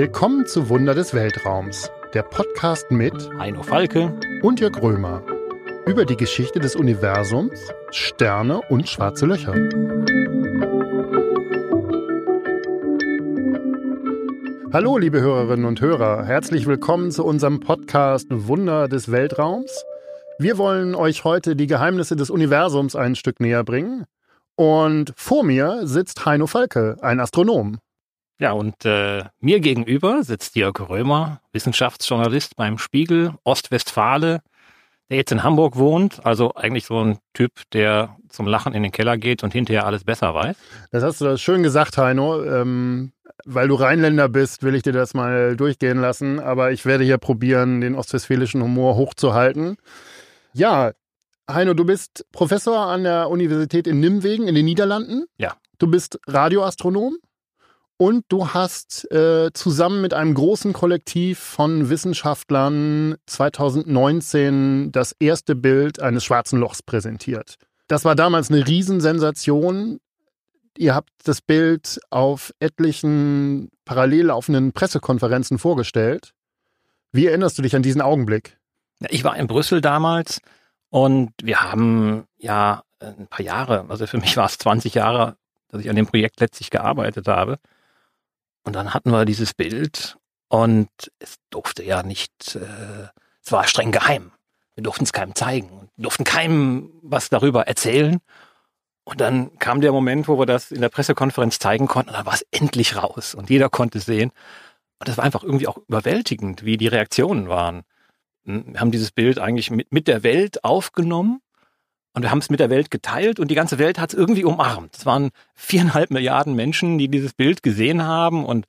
Willkommen zu Wunder des Weltraums, der Podcast mit Heino Falke und Jörg Römer über die Geschichte des Universums, Sterne und schwarze Löcher. Hallo, liebe Hörerinnen und Hörer, herzlich willkommen zu unserem Podcast Wunder des Weltraums. Wir wollen euch heute die Geheimnisse des Universums ein Stück näher bringen. Und vor mir sitzt Heino Falke, ein Astronom. Ja, und äh, mir gegenüber sitzt Jörg Römer, Wissenschaftsjournalist beim Spiegel, Ostwestfale, der jetzt in Hamburg wohnt. Also eigentlich so ein Typ, der zum Lachen in den Keller geht und hinterher alles besser weiß. Das hast du schön gesagt, Heino. Ähm, weil du Rheinländer bist, will ich dir das mal durchgehen lassen. Aber ich werde hier probieren, den ostwestfälischen Humor hochzuhalten. Ja, Heino, du bist Professor an der Universität in Nimwegen in den Niederlanden. Ja. Du bist Radioastronom. Und du hast äh, zusammen mit einem großen Kollektiv von Wissenschaftlern 2019 das erste Bild eines schwarzen Lochs präsentiert. Das war damals eine Riesensensation. Ihr habt das Bild auf etlichen parallel laufenden Pressekonferenzen vorgestellt. Wie erinnerst du dich an diesen Augenblick? Ich war in Brüssel damals und wir haben ja ein paar Jahre, also für mich war es 20 Jahre, dass ich an dem Projekt letztlich gearbeitet habe. Und dann hatten wir dieses Bild und es durfte ja nicht, äh, es war streng geheim. Wir durften es keinem zeigen, wir durften keinem was darüber erzählen. Und dann kam der Moment, wo wir das in der Pressekonferenz zeigen konnten, und dann war es endlich raus und jeder konnte es sehen. Und das war einfach irgendwie auch überwältigend, wie die Reaktionen waren. Wir haben dieses Bild eigentlich mit, mit der Welt aufgenommen und wir haben es mit der Welt geteilt und die ganze Welt hat es irgendwie umarmt. Es waren viereinhalb Milliarden Menschen, die dieses Bild gesehen haben und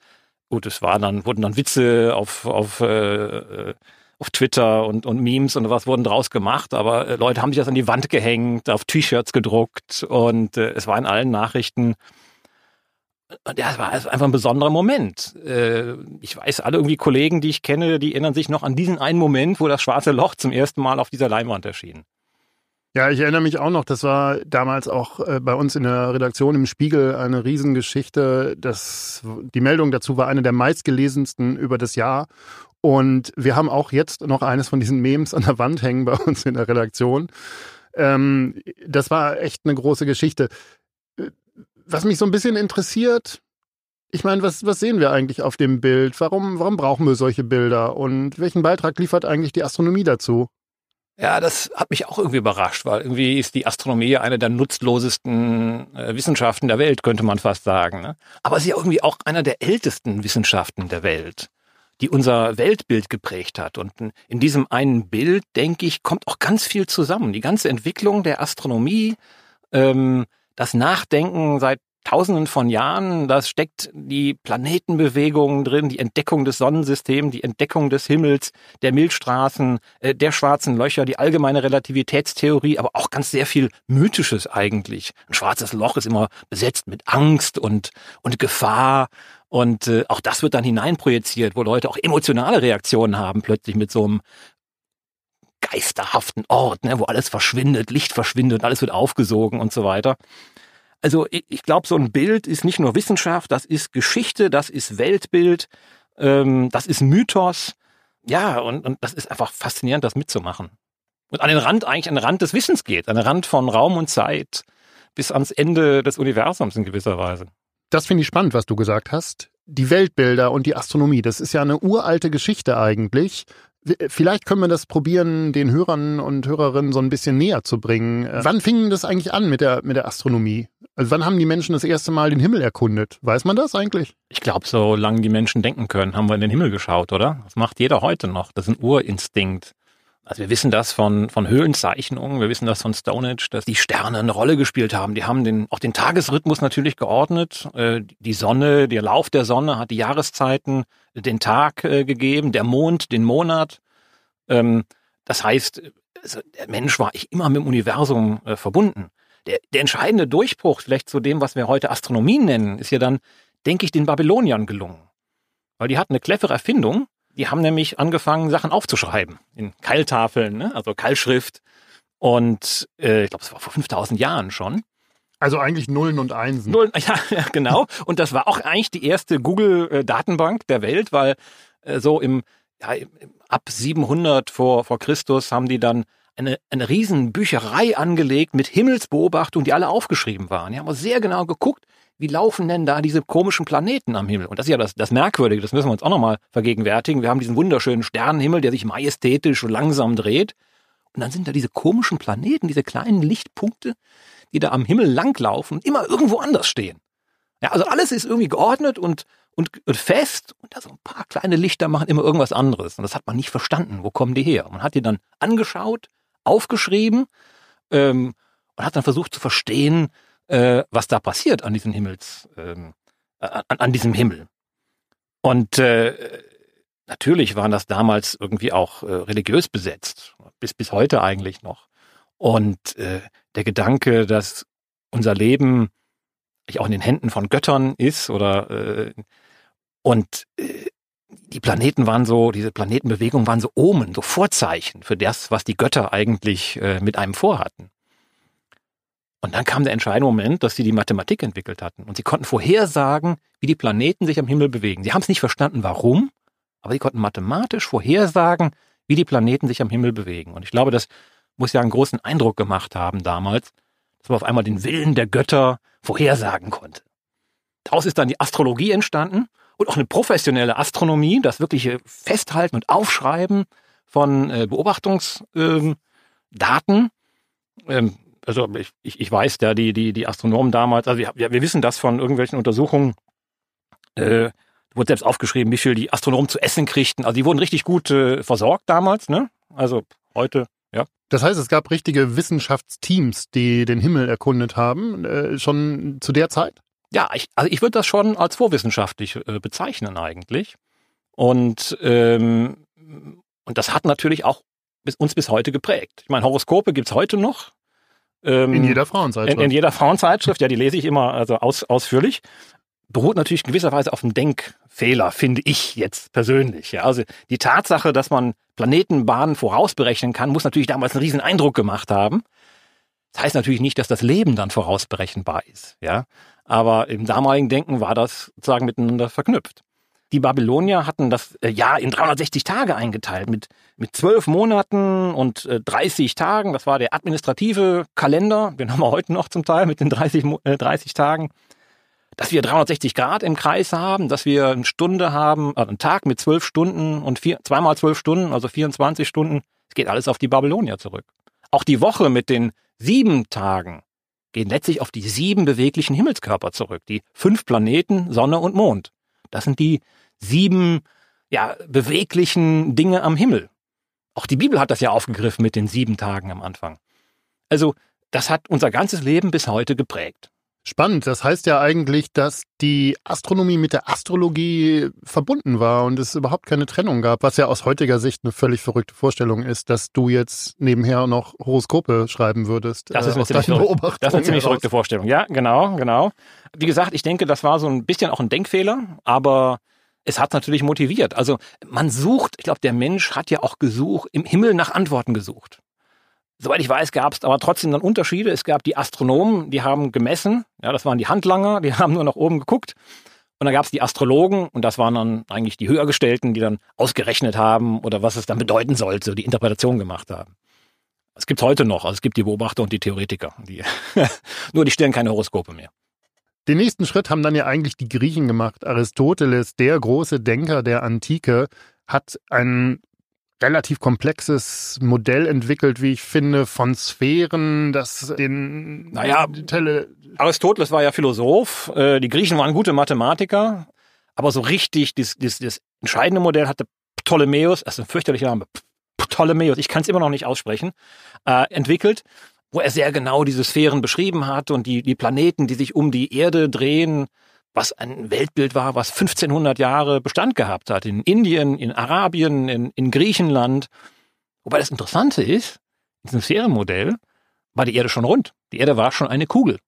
gut, es war dann, wurden dann Witze auf, auf, äh, auf Twitter und, und Memes und was wurden draus gemacht, aber äh, Leute haben sich das an die Wand gehängt, auf T-Shirts gedruckt und äh, es war in allen Nachrichten. Und ja, es war einfach ein besonderer Moment. Äh, ich weiß, alle irgendwie Kollegen, die ich kenne, die erinnern sich noch an diesen einen Moment, wo das schwarze Loch zum ersten Mal auf dieser Leinwand erschien. Ja, ich erinnere mich auch noch, das war damals auch äh, bei uns in der Redaktion im Spiegel eine Riesengeschichte. Das, die Meldung dazu war eine der meistgelesensten über das Jahr. Und wir haben auch jetzt noch eines von diesen Memes an der Wand hängen bei uns in der Redaktion. Ähm, das war echt eine große Geschichte. Was mich so ein bisschen interessiert, ich meine, was, was sehen wir eigentlich auf dem Bild? Warum, warum brauchen wir solche Bilder? Und welchen Beitrag liefert eigentlich die Astronomie dazu? Ja, das hat mich auch irgendwie überrascht, weil irgendwie ist die Astronomie eine der nutzlosesten äh, Wissenschaften der Welt, könnte man fast sagen. Ne? Aber sie ist ja irgendwie auch einer der ältesten Wissenschaften der Welt, die unser Weltbild geprägt hat. Und in diesem einen Bild, denke ich, kommt auch ganz viel zusammen. Die ganze Entwicklung der Astronomie, ähm, das Nachdenken seit Tausenden von Jahren, da steckt die Planetenbewegung drin, die Entdeckung des Sonnensystems, die Entdeckung des Himmels, der Milchstraßen, äh, der schwarzen Löcher, die allgemeine Relativitätstheorie, aber auch ganz sehr viel Mythisches eigentlich. Ein schwarzes Loch ist immer besetzt mit Angst und, und Gefahr. Und äh, auch das wird dann hineinprojiziert, wo Leute auch emotionale Reaktionen haben, plötzlich mit so einem geisterhaften Ort, ne, wo alles verschwindet, Licht verschwindet, alles wird aufgesogen und so weiter. Also ich, ich glaube, so ein Bild ist nicht nur Wissenschaft, das ist Geschichte, das ist Weltbild, ähm, das ist Mythos. Ja, und, und das ist einfach faszinierend, das mitzumachen. Und an den Rand, eigentlich an den Rand des Wissens geht, an den Rand von Raum und Zeit bis ans Ende des Universums in gewisser Weise. Das finde ich spannend, was du gesagt hast. Die Weltbilder und die Astronomie, das ist ja eine uralte Geschichte eigentlich. Vielleicht können wir das probieren, den Hörern und Hörerinnen so ein bisschen näher zu bringen. Äh, wann fing das eigentlich an mit der, mit der Astronomie? Also wann haben die Menschen das erste Mal den Himmel erkundet? Weiß man das eigentlich? Ich glaube, solange die Menschen denken können, haben wir in den Himmel geschaut, oder? Das macht jeder heute noch. Das ist ein Urinstinkt. Also wir wissen das von, von Höhlenzeichnungen, wir wissen das von Stonehenge, dass die Sterne eine Rolle gespielt haben. Die haben den, auch den Tagesrhythmus natürlich geordnet. Äh, die Sonne, der Lauf der Sonne hat die Jahreszeiten, den Tag äh, gegeben, der Mond, den Monat. Ähm, das heißt, also der Mensch war immer mit dem Universum äh, verbunden. Der, der entscheidende Durchbruch vielleicht zu dem, was wir heute Astronomie nennen, ist ja dann, denke ich, den Babyloniern gelungen. Weil die hatten eine clevere Erfindung. Die haben nämlich angefangen, Sachen aufzuschreiben in Keiltafeln, ne? also Keilschrift. Und äh, ich glaube, es war vor 5000 Jahren schon. Also eigentlich Nullen und Einsen. Nullen, ja, ja, genau. Und das war auch eigentlich die erste Google-Datenbank der Welt, weil äh, so im, ja, im, ab 700 vor, vor Christus haben die dann eine, eine riesen Bücherei angelegt mit Himmelsbeobachtungen, die alle aufgeschrieben waren. Die haben sehr genau geguckt, wie laufen denn da diese komischen Planeten am Himmel? Und das ist ja das, das Merkwürdige, das müssen wir uns auch nochmal vergegenwärtigen. Wir haben diesen wunderschönen Sternenhimmel, der sich majestätisch und langsam dreht. Und dann sind da diese komischen Planeten, diese kleinen Lichtpunkte, die da am Himmel langlaufen und immer irgendwo anders stehen. Ja, also alles ist irgendwie geordnet und, und, und fest und da so ein paar kleine Lichter machen immer irgendwas anderes. Und das hat man nicht verstanden. Wo kommen die her? Man hat die dann angeschaut, aufgeschrieben ähm, und hat dann versucht zu verstehen, äh, was da passiert an diesem Himmels, ähm, an, an diesem Himmel. Und äh, natürlich waren das damals irgendwie auch äh, religiös besetzt, bis bis heute eigentlich noch. Und äh, der Gedanke, dass unser Leben auch in den Händen von Göttern ist oder äh, und äh, die Planeten waren so, diese Planetenbewegungen waren so Omen, so Vorzeichen für das, was die Götter eigentlich äh, mit einem vorhatten. Und dann kam der entscheidende Moment, dass sie die Mathematik entwickelt hatten. Und sie konnten vorhersagen, wie die Planeten sich am Himmel bewegen. Sie haben es nicht verstanden, warum, aber sie konnten mathematisch vorhersagen, wie die Planeten sich am Himmel bewegen. Und ich glaube, das muss ja einen großen Eindruck gemacht haben damals, dass man auf einmal den Willen der Götter vorhersagen konnte. Daraus ist dann die Astrologie entstanden und auch eine professionelle Astronomie, das wirkliche Festhalten und Aufschreiben von äh, Beobachtungsdaten. Ähm, also ich, ich, ich weiß ja, die, die, die Astronomen damals, also wir, wir wissen das von irgendwelchen Untersuchungen, äh, wurde selbst aufgeschrieben, wie viel die Astronomen zu essen kriegten. Also die wurden richtig gut äh, versorgt damals, ne? Also heute, ja. Das heißt, es gab richtige Wissenschaftsteams, die den Himmel erkundet haben, äh, schon zu der Zeit? Ja, ich, also ich würde das schon als vorwissenschaftlich äh, bezeichnen eigentlich. Und, ähm, und das hat natürlich auch bis, uns bis heute geprägt. Ich meine, Horoskope gibt's heute noch. Ähm, in jeder Frauenzeitschrift. In, in, jeder Frauenzeitschrift, ja, die lese ich immer also aus, ausführlich. Beruht natürlich gewisserweise auf einem Denkfehler, finde ich jetzt persönlich. Ja. Also die Tatsache, dass man Planetenbahnen vorausberechnen kann, muss natürlich damals einen riesen Eindruck gemacht haben. Das heißt natürlich nicht, dass das Leben dann vorausberechenbar ist. Ja. Aber im damaligen Denken war das sozusagen miteinander verknüpft. Die Babylonier hatten das äh, Jahr in 360 Tage eingeteilt mit mit zwölf Monaten und äh, 30 Tagen. Das war der administrative Kalender, den haben wir heute noch zum Teil mit den 30, äh, 30 Tagen. Dass wir 360 Grad im Kreis haben, dass wir eine Stunde haben, also einen Tag mit zwölf Stunden und vier, zweimal zwölf Stunden, also 24 Stunden. Es geht alles auf die Babylonier zurück. Auch die Woche mit den sieben Tagen geht letztlich auf die sieben beweglichen Himmelskörper zurück. Die fünf Planeten, Sonne und Mond. Das sind die sieben ja, beweglichen Dinge am Himmel. Auch die Bibel hat das ja aufgegriffen mit den sieben Tagen am Anfang. Also, das hat unser ganzes Leben bis heute geprägt. Spannend. Das heißt ja eigentlich, dass die Astronomie mit der Astrologie verbunden war und es überhaupt keine Trennung gab, was ja aus heutiger Sicht eine völlig verrückte Vorstellung ist, dass du jetzt nebenher noch Horoskope schreiben würdest. Das ist eine, äh, ziemlich, das ist eine ziemlich verrückte Vorstellung. Ja, genau, genau. Wie gesagt, ich denke, das war so ein bisschen auch ein Denkfehler, aber es hat natürlich motiviert. Also man sucht, ich glaube, der Mensch hat ja auch gesucht, im Himmel nach Antworten gesucht. Soweit ich weiß, gab es aber trotzdem dann Unterschiede. Es gab die Astronomen, die haben gemessen, ja, das waren die Handlanger, die haben nur nach oben geguckt. Und dann gab es die Astrologen und das waren dann eigentlich die Höhergestellten, die dann ausgerechnet haben oder was es dann bedeuten sollte, die Interpretation gemacht haben. Es gibt heute noch, also es gibt die Beobachter und die Theoretiker. Die nur die stellen keine Horoskope mehr. Den nächsten Schritt haben dann ja eigentlich die Griechen gemacht. Aristoteles, der große Denker der Antike, hat ein relativ komplexes Modell entwickelt, wie ich finde, von Sphären, das den naja, Tele Aristoteles war ja Philosoph, äh, die Griechen waren gute Mathematiker, aber so richtig das, das, das entscheidende Modell hatte Ptolemäus, das ist ein fürchterlicher Name, Ptolemäus, ich kann es immer noch nicht aussprechen, äh, entwickelt, wo er sehr genau diese Sphären beschrieben hat und die, die Planeten, die sich um die Erde drehen, was ein Weltbild war, was 1500 Jahre Bestand gehabt hat. In Indien, in Arabien, in, in Griechenland. Wobei das Interessante ist, in diesem Sphärenmodell war die Erde schon rund. Die Erde war schon eine Kugel.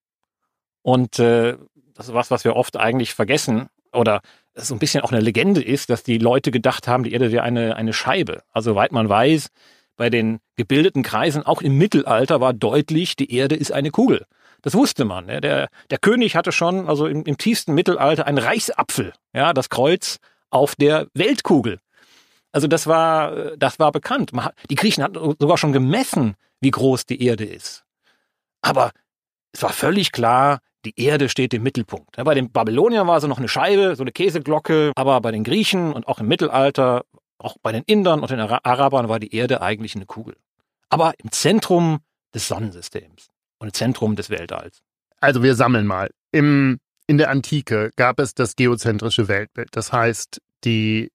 Und äh, das ist was, was wir oft eigentlich vergessen oder so ein bisschen auch eine Legende ist, dass die Leute gedacht haben, die Erde wäre eine, eine Scheibe. Also soweit man weiß, bei den gebildeten Kreisen, auch im Mittelalter war deutlich, die Erde ist eine Kugel. Das wusste man. Ne? Der, der König hatte schon, also im, im tiefsten Mittelalter, einen Reichsapfel, ja, das Kreuz auf der Weltkugel. Also das war, das war bekannt. Die Griechen hatten sogar schon gemessen, wie groß die Erde ist. Aber es war völlig klar, die Erde steht im Mittelpunkt. Bei den Babyloniern war so noch eine Scheibe, so eine Käseglocke, aber bei den Griechen und auch im Mittelalter, auch bei den Indern und den Arabern war die Erde eigentlich eine Kugel. Aber im Zentrum des Sonnensystems und im Zentrum des Weltalls. Also wir sammeln mal. Im, in der Antike gab es das geozentrische Weltbild. Das heißt, die,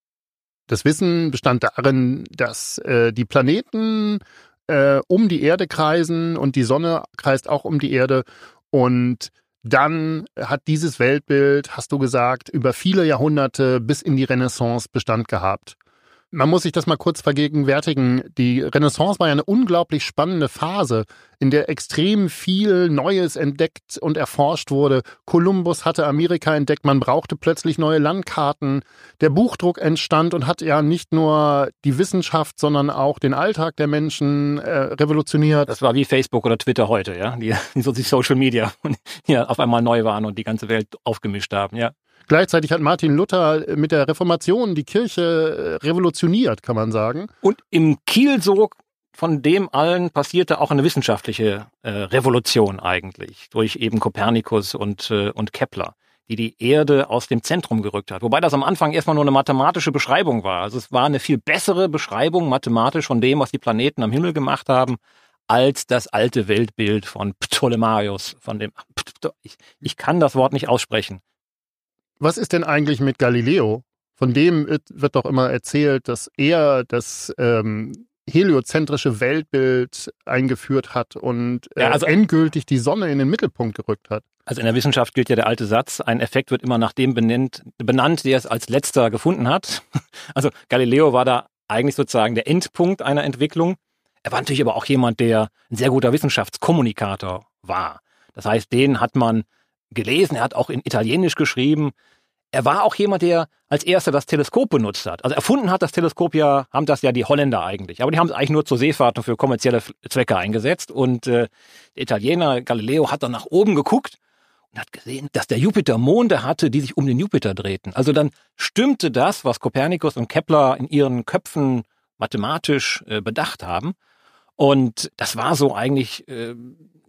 das Wissen bestand darin, dass äh, die Planeten äh, um die Erde kreisen und die Sonne kreist auch um die Erde und dann hat dieses Weltbild, hast du gesagt, über viele Jahrhunderte bis in die Renaissance Bestand gehabt. Man muss sich das mal kurz vergegenwärtigen. Die Renaissance war ja eine unglaublich spannende Phase, in der extrem viel Neues entdeckt und erforscht wurde. Kolumbus hatte Amerika entdeckt, man brauchte plötzlich neue Landkarten. Der Buchdruck entstand und hat ja nicht nur die Wissenschaft, sondern auch den Alltag der Menschen äh, revolutioniert. Das war wie Facebook oder Twitter heute, ja, die, die Social Media, die auf einmal neu waren und die ganze Welt aufgemischt haben, ja. Gleichzeitig hat Martin Luther mit der Reformation die Kirche äh, revolutioniert, kann man sagen. Und im Kielsog von dem allen passierte auch eine wissenschaftliche äh, Revolution eigentlich durch eben Kopernikus und, äh, und Kepler, die die Erde aus dem Zentrum gerückt hat. Wobei das am Anfang erstmal nur eine mathematische Beschreibung war. Also es war eine viel bessere Beschreibung mathematisch von dem, was die Planeten am Himmel gemacht haben, als das alte Weltbild von Ptolemaios, von dem ich, ich kann das Wort nicht aussprechen. Was ist denn eigentlich mit Galileo? Von dem wird doch immer erzählt, dass er das ähm, heliozentrische Weltbild eingeführt hat und äh, ja, also, endgültig die Sonne in den Mittelpunkt gerückt hat. Also in der Wissenschaft gilt ja der alte Satz, ein Effekt wird immer nach dem benannt, benannt der es als letzter gefunden hat. Also Galileo war da eigentlich sozusagen der Endpunkt einer Entwicklung. Er war natürlich aber auch jemand, der ein sehr guter Wissenschaftskommunikator war. Das heißt, den hat man gelesen, er hat auch in Italienisch geschrieben. Er war auch jemand, der als erster das Teleskop benutzt hat. Also erfunden hat das Teleskop ja, haben das ja die Holländer eigentlich. Aber die haben es eigentlich nur zur Seefahrt und für kommerzielle Zwecke eingesetzt. Und äh, der Italiener Galileo hat dann nach oben geguckt und hat gesehen, dass der Jupiter Monde hatte, die sich um den Jupiter drehten. Also dann stimmte das, was Kopernikus und Kepler in ihren Köpfen mathematisch äh, bedacht haben. Und das war so eigentlich äh,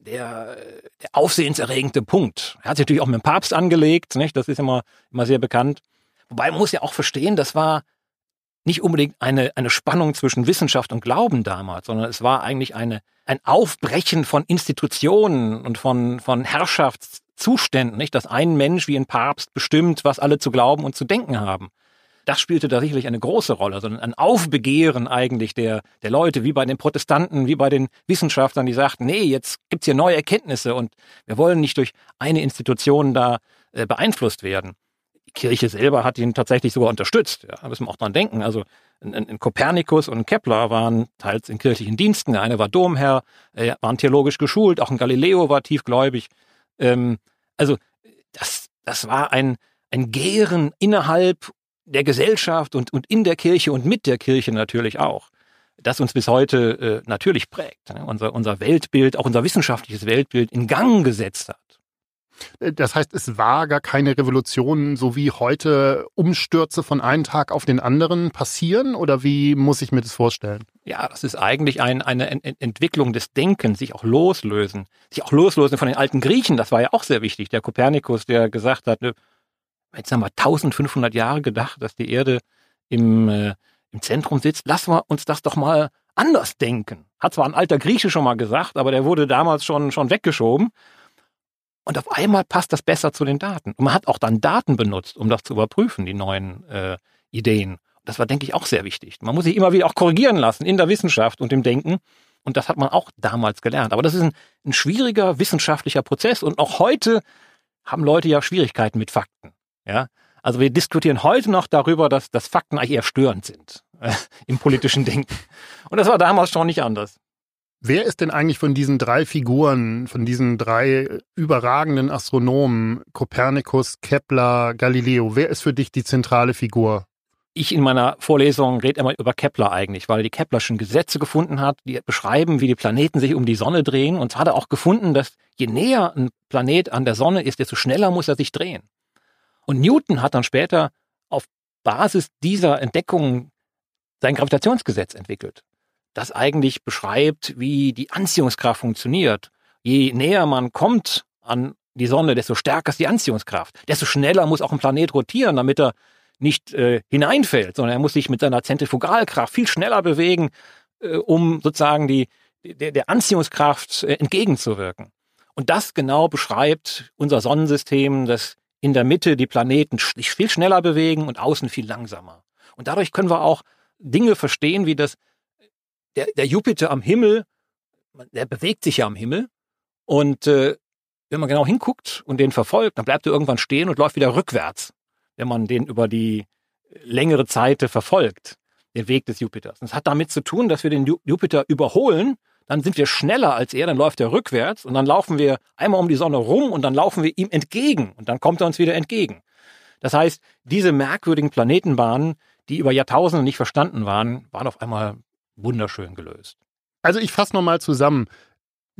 der, der aufsehenserregende Punkt. Er hat sich natürlich auch mit dem Papst angelegt, nicht? das ist immer, immer sehr bekannt. Wobei man muss ja auch verstehen, das war nicht unbedingt eine, eine Spannung zwischen Wissenschaft und Glauben damals, sondern es war eigentlich eine, ein Aufbrechen von Institutionen und von, von Herrschaftszuständen, nicht? dass ein Mensch wie ein Papst bestimmt, was alle zu glauben und zu denken haben das spielte da sicherlich eine große Rolle, sondern ein Aufbegehren eigentlich der, der Leute, wie bei den Protestanten, wie bei den Wissenschaftlern, die sagten, nee, jetzt gibt's hier neue Erkenntnisse und wir wollen nicht durch eine Institution da äh, beeinflusst werden. Die Kirche selber hat ihn tatsächlich sogar unterstützt, ja, da müssen wir auch dran denken. Also ein Kopernikus und Kepler waren teils in kirchlichen Diensten, der eine war Domherr, äh, waren theologisch geschult, auch ein Galileo war tiefgläubig. Ähm, also das, das war ein, ein Gären innerhalb der Gesellschaft und, und in der Kirche und mit der Kirche natürlich auch, das uns bis heute äh, natürlich prägt, ne? unser, unser Weltbild, auch unser wissenschaftliches Weltbild in Gang gesetzt hat. Äh, das heißt, es war gar keine Revolution, so wie heute Umstürze von einem Tag auf den anderen passieren? Oder wie muss ich mir das vorstellen? Ja, das ist eigentlich ein, eine Ent Entwicklung des Denkens, sich auch loslösen. Sich auch loslösen von den alten Griechen, das war ja auch sehr wichtig. Der Kopernikus, der gesagt hat, ne, jetzt haben wir 1500 Jahre gedacht, dass die Erde im, äh, im Zentrum sitzt. Lassen wir uns das doch mal anders denken. Hat zwar ein alter Grieche schon mal gesagt, aber der wurde damals schon, schon weggeschoben. Und auf einmal passt das besser zu den Daten. Und man hat auch dann Daten benutzt, um das zu überprüfen, die neuen äh, Ideen. Das war, denke ich, auch sehr wichtig. Man muss sich immer wieder auch korrigieren lassen in der Wissenschaft und im Denken. Und das hat man auch damals gelernt. Aber das ist ein, ein schwieriger wissenschaftlicher Prozess. Und auch heute haben Leute ja Schwierigkeiten mit Fakten. Ja, also wir diskutieren heute noch darüber, dass, dass Fakten eigentlich eher störend sind äh, im politischen Denken. Und das war damals schon nicht anders. Wer ist denn eigentlich von diesen drei Figuren, von diesen drei überragenden Astronomen, Kopernikus, Kepler, Galileo, wer ist für dich die zentrale Figur? ich in meiner Vorlesung rede immer über Kepler eigentlich, weil die Keplerschen Gesetze gefunden hat, die beschreiben, wie die Planeten sich um die Sonne drehen. Und hat er auch gefunden, dass je näher ein Planet an der Sonne ist, desto schneller muss er sich drehen. Und Newton hat dann später auf Basis dieser Entdeckungen sein Gravitationsgesetz entwickelt, das eigentlich beschreibt, wie die Anziehungskraft funktioniert. Je näher man kommt an die Sonne, desto stärker ist die Anziehungskraft. Desto schneller muss auch ein Planet rotieren, damit er nicht äh, hineinfällt, sondern er muss sich mit seiner Zentrifugalkraft viel schneller bewegen, äh, um sozusagen die, der, der Anziehungskraft äh, entgegenzuwirken. Und das genau beschreibt unser Sonnensystem, dass in der Mitte die Planeten viel schneller bewegen und außen viel langsamer. Und dadurch können wir auch Dinge verstehen, wie das der, der Jupiter am Himmel, der bewegt sich ja am Himmel und äh, wenn man genau hinguckt und den verfolgt, dann bleibt er irgendwann stehen und läuft wieder rückwärts, wenn man den über die längere Zeit verfolgt, den Weg des Jupiters. Und das hat damit zu tun, dass wir den Jupiter überholen, dann sind wir schneller als er, dann läuft er rückwärts und dann laufen wir einmal um die Sonne rum und dann laufen wir ihm entgegen und dann kommt er uns wieder entgegen. Das heißt, diese merkwürdigen Planetenbahnen, die über Jahrtausende nicht verstanden waren, waren auf einmal wunderschön gelöst. Also ich fasse nochmal zusammen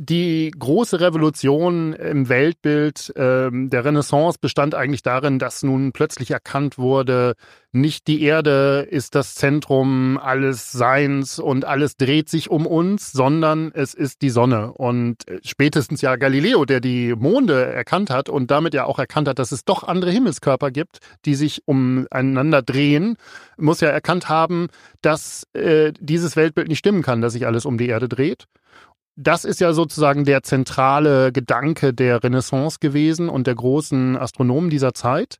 die große Revolution im Weltbild ähm, der Renaissance bestand eigentlich darin, dass nun plötzlich erkannt wurde, nicht die Erde ist das Zentrum alles Seins und alles dreht sich um uns, sondern es ist die Sonne. Und äh, spätestens ja Galileo, der die Monde erkannt hat und damit ja auch erkannt hat, dass es doch andere Himmelskörper gibt, die sich umeinander drehen, muss ja erkannt haben, dass äh, dieses Weltbild nicht stimmen kann, dass sich alles um die Erde dreht das ist ja sozusagen der zentrale Gedanke der Renaissance gewesen und der großen Astronomen dieser Zeit.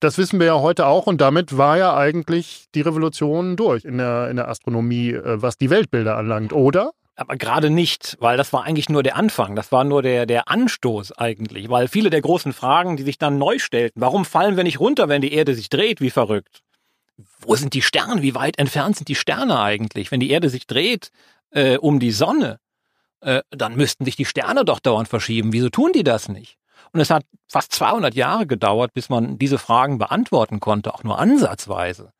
Das wissen wir ja heute auch und damit war ja eigentlich die Revolution durch in der, in der Astronomie, äh, was die Weltbilder anlangt, oder? Aber gerade nicht, weil das war eigentlich nur der Anfang, das war nur der, der Anstoß eigentlich, weil viele der großen Fragen, die sich dann neu stellten, warum fallen wir nicht runter, wenn die Erde sich dreht, wie verrückt? Wo sind die Sterne? Wie weit entfernt sind die Sterne eigentlich? Wenn die Erde sich dreht äh, um die Sonne, äh, dann müssten sich die Sterne doch dauernd verschieben. Wieso tun die das nicht? Und es hat fast 200 Jahre gedauert, bis man diese Fragen beantworten konnte, auch nur ansatzweise.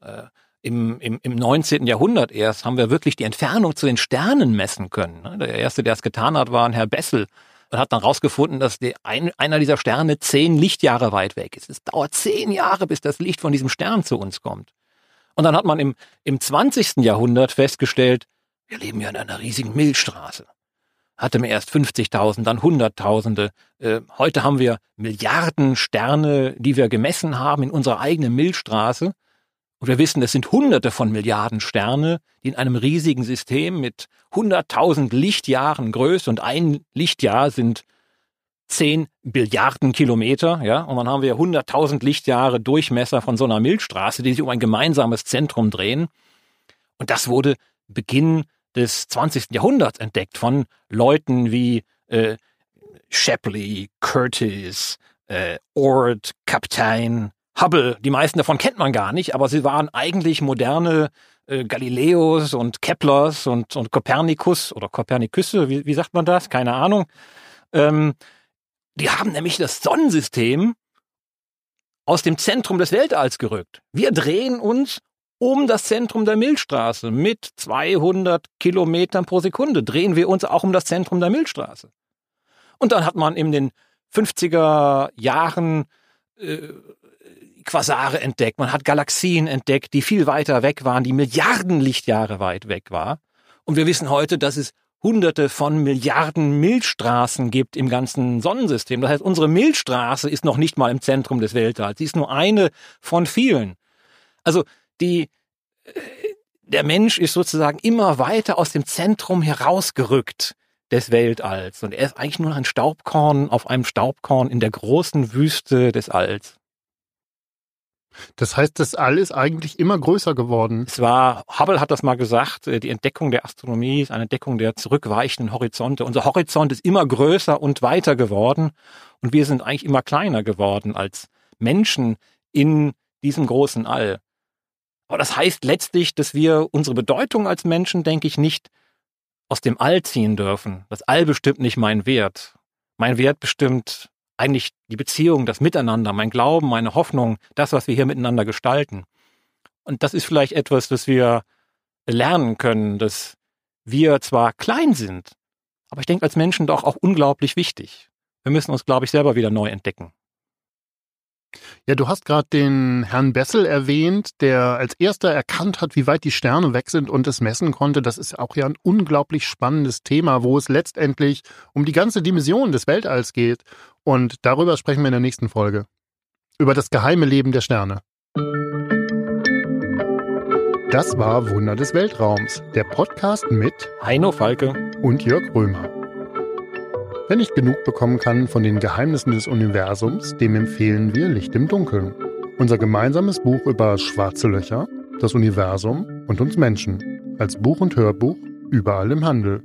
Äh, im, im, Im 19. Jahrhundert erst haben wir wirklich die Entfernung zu den Sternen messen können. Ne? Der erste, der es getan hat, war ein Herr Bessel und hat dann rausgefunden, dass die, ein, einer dieser Sterne zehn Lichtjahre weit weg ist. Es dauert zehn Jahre, bis das Licht von diesem Stern zu uns kommt. Und dann hat man im, im 20. Jahrhundert festgestellt, wir leben ja in einer riesigen Milchstraße. Hatte mir erst 50.000, dann Hunderttausende. Äh, heute haben wir Milliarden Sterne, die wir gemessen haben in unserer eigenen Milchstraße. Und wir wissen, es sind Hunderte von Milliarden Sterne, die in einem riesigen System mit 100.000 Lichtjahren Größe und ein Lichtjahr sind 10 Billiarden Kilometer, ja, und dann haben wir 100.000 Lichtjahre Durchmesser von so einer Milchstraße, die sich um ein gemeinsames Zentrum drehen. Und das wurde Beginn des 20. Jahrhunderts entdeckt von Leuten wie äh, Shapley, Curtis, äh, Ord, Kaptein, Hubble. Die meisten davon kennt man gar nicht, aber sie waren eigentlich moderne äh, Galileos und Keplers und, und Kopernikus oder Kopernikusse, wie, wie sagt man das? Keine Ahnung. Ähm, die haben nämlich das Sonnensystem aus dem Zentrum des Weltalls gerückt. Wir drehen uns um das Zentrum der Milchstraße mit 200 Kilometern pro Sekunde drehen wir uns auch um das Zentrum der Milchstraße. Und dann hat man in den 50er Jahren äh, Quasare entdeckt, man hat Galaxien entdeckt, die viel weiter weg waren, die Milliarden Lichtjahre weit weg war. Und wir wissen heute, dass es hunderte von Milliarden Milchstraßen gibt im ganzen Sonnensystem. Das heißt, unsere Milchstraße ist noch nicht mal im Zentrum des Weltalls. Sie ist nur eine von vielen. Also die, äh, der Mensch ist sozusagen immer weiter aus dem Zentrum herausgerückt des Weltalls. Und er ist eigentlich nur ein Staubkorn auf einem Staubkorn in der großen Wüste des Alls. Das heißt, das All ist eigentlich immer größer geworden. Es war, Hubble hat das mal gesagt, äh, die Entdeckung der Astronomie ist eine Entdeckung der zurückweichenden Horizonte. Unser Horizont ist immer größer und weiter geworden und wir sind eigentlich immer kleiner geworden als Menschen in diesem großen All. Aber das heißt letztlich, dass wir unsere Bedeutung als Menschen, denke ich, nicht aus dem All ziehen dürfen. Das All bestimmt nicht mein Wert. Mein Wert bestimmt eigentlich die Beziehung, das Miteinander, mein Glauben, meine Hoffnung, das, was wir hier miteinander gestalten. Und das ist vielleicht etwas, das wir lernen können, dass wir zwar klein sind, aber ich denke als Menschen doch auch unglaublich wichtig. Wir müssen uns, glaube ich, selber wieder neu entdecken. Ja, du hast gerade den Herrn Bessel erwähnt, der als erster erkannt hat, wie weit die Sterne weg sind und es messen konnte. Das ist auch ja ein unglaublich spannendes Thema, wo es letztendlich um die ganze Dimension des Weltalls geht. Und darüber sprechen wir in der nächsten Folge. Über das geheime Leben der Sterne. Das war Wunder des Weltraums, der Podcast mit Heino Falke und Jörg Römer. Wer nicht genug bekommen kann von den Geheimnissen des Universums, dem empfehlen wir Licht im Dunkeln. Unser gemeinsames Buch über schwarze Löcher, das Universum und uns Menschen. Als Buch und Hörbuch überall im Handel.